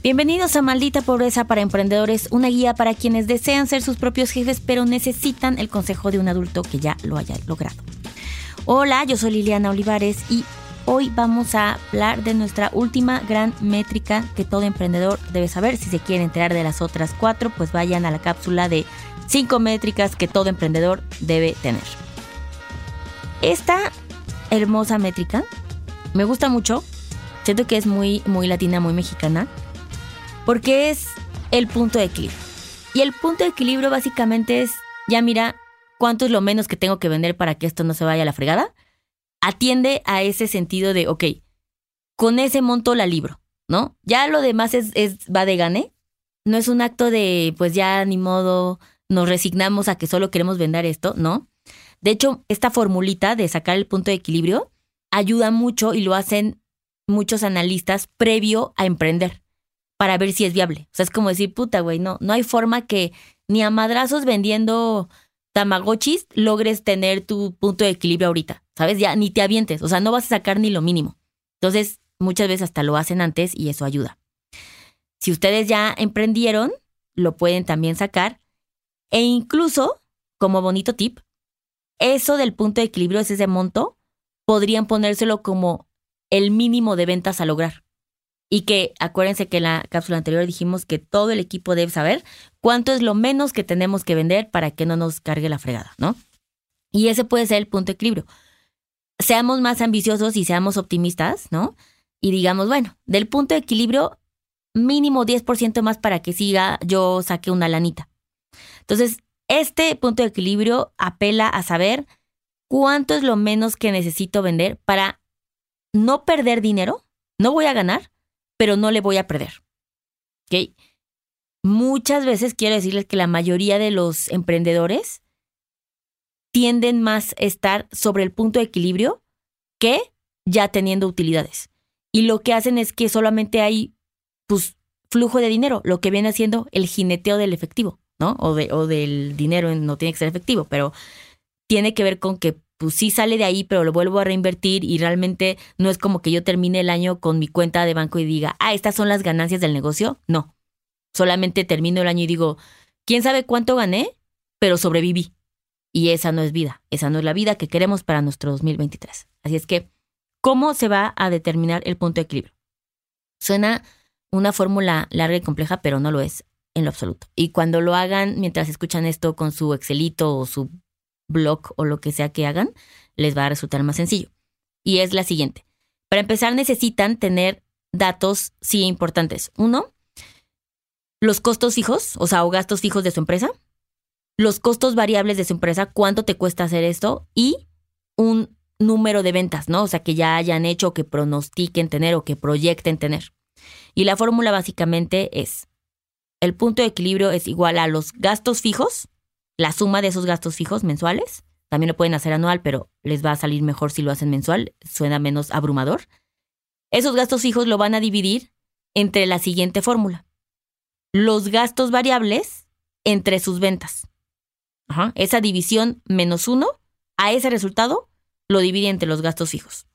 Bienvenidos a Maldita Pobreza para Emprendedores, una guía para quienes desean ser sus propios jefes pero necesitan el consejo de un adulto que ya lo haya logrado. Hola, yo soy Liliana Olivares y hoy vamos a hablar de nuestra última gran métrica que todo emprendedor debe saber. Si se quiere enterar de las otras cuatro, pues vayan a la cápsula de cinco métricas que todo emprendedor debe tener. Esta hermosa métrica me gusta mucho. Siento que es muy, muy latina, muy mexicana porque es el punto de equilibrio. Y el punto de equilibrio básicamente es, ya mira, cuánto es lo menos que tengo que vender para que esto no se vaya a la fregada. Atiende a ese sentido de, ok, con ese monto la libro, ¿no? Ya lo demás es, va de gane. No es un acto de, pues ya ni modo, nos resignamos a que solo queremos vender esto, ¿no? De hecho, esta formulita de sacar el punto de equilibrio ayuda mucho y lo hacen muchos analistas previo a emprender para ver si es viable. O sea, es como decir, puta, güey, no, no hay forma que ni a madrazos vendiendo tamagotchis logres tener tu punto de equilibrio ahorita, ¿sabes? Ya ni te avientes, o sea, no vas a sacar ni lo mínimo. Entonces, muchas veces hasta lo hacen antes y eso ayuda. Si ustedes ya emprendieron, lo pueden también sacar. E incluso, como bonito tip, eso del punto de equilibrio es ese monto, podrían ponérselo como el mínimo de ventas a lograr. Y que acuérdense que en la cápsula anterior dijimos que todo el equipo debe saber cuánto es lo menos que tenemos que vender para que no nos cargue la fregada, ¿no? Y ese puede ser el punto de equilibrio. Seamos más ambiciosos y seamos optimistas, ¿no? Y digamos, bueno, del punto de equilibrio, mínimo 10% más para que siga, yo saque una lanita. Entonces, este punto de equilibrio apela a saber cuánto es lo menos que necesito vender para no perder dinero, no voy a ganar, pero no le voy a perder. ¿Ok? Muchas veces quiero decirles que la mayoría de los emprendedores tienden más a estar sobre el punto de equilibrio que ya teniendo utilidades. Y lo que hacen es que solamente hay pues, flujo de dinero, lo que viene haciendo el jineteo del efectivo, ¿no? O, de, o del dinero, no tiene que ser efectivo, pero tiene que ver con que pues sí sale de ahí, pero lo vuelvo a reinvertir y realmente no es como que yo termine el año con mi cuenta de banco y diga, ah, estas son las ganancias del negocio. No, solamente termino el año y digo, ¿quién sabe cuánto gané? Pero sobreviví. Y esa no es vida, esa no es la vida que queremos para nuestro 2023. Así es que, ¿cómo se va a determinar el punto de equilibrio? Suena una fórmula larga y compleja, pero no lo es en lo absoluto. Y cuando lo hagan mientras escuchan esto con su Excelito o su blog o lo que sea que hagan, les va a resultar más sencillo. Y es la siguiente. Para empezar, necesitan tener datos, sí, importantes. Uno, los costos fijos, o sea, o gastos fijos de su empresa, los costos variables de su empresa, cuánto te cuesta hacer esto y un número de ventas, ¿no? O sea, que ya hayan hecho, que pronostiquen tener o que proyecten tener. Y la fórmula básicamente es, el punto de equilibrio es igual a los gastos fijos la suma de esos gastos fijos mensuales. También lo pueden hacer anual, pero les va a salir mejor si lo hacen mensual, suena menos abrumador. Esos gastos fijos lo van a dividir entre la siguiente fórmula. Los gastos variables entre sus ventas. Esa división menos uno, a ese resultado lo divide entre los gastos fijos.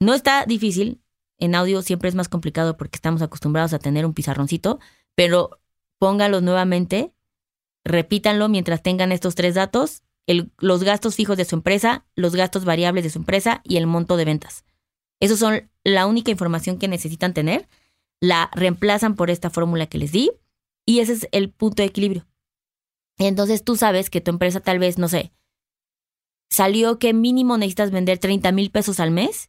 No está difícil, en audio siempre es más complicado porque estamos acostumbrados a tener un pizarroncito, pero póngalo nuevamente Repítanlo mientras tengan estos tres datos, los gastos fijos de su empresa, los gastos variables de su empresa y el monto de ventas. Esos son la única información que necesitan tener. La reemplazan por esta fórmula que les di y ese es el punto de equilibrio. Entonces tú sabes que tu empresa tal vez, no sé, salió que mínimo necesitas vender 30 mil pesos al mes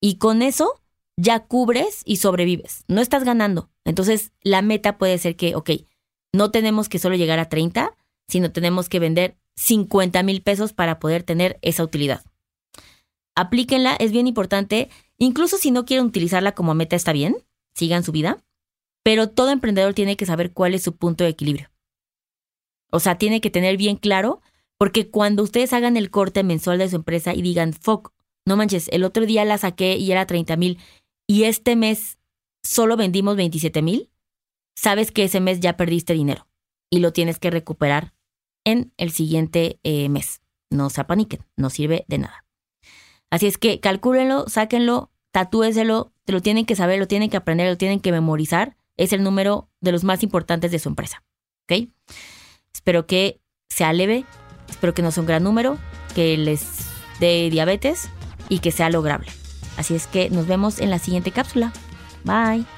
y con eso ya cubres y sobrevives. No estás ganando. Entonces la meta puede ser que, ok, no tenemos que solo llegar a 30, sino tenemos que vender 50 mil pesos para poder tener esa utilidad. Aplíquenla, es bien importante. Incluso si no quieren utilizarla como meta, está bien, sigan su vida. Pero todo emprendedor tiene que saber cuál es su punto de equilibrio. O sea, tiene que tener bien claro, porque cuando ustedes hagan el corte mensual de su empresa y digan, fuck, no manches, el otro día la saqué y era 30 mil y este mes solo vendimos 27 mil, sabes que ese mes ya perdiste dinero y lo tienes que recuperar en el siguiente eh, mes. No se apaniquen, no sirve de nada. Así es que calcúlenlo, sáquenlo, tatúeselo, te lo tienen que saber, lo tienen que aprender, lo tienen que memorizar es el número de los más importantes de su empresa. ¿Ok? Espero que sea leve, espero que no sea un gran número, que les dé diabetes y que sea lograble. Así es que nos vemos en la siguiente cápsula. Bye.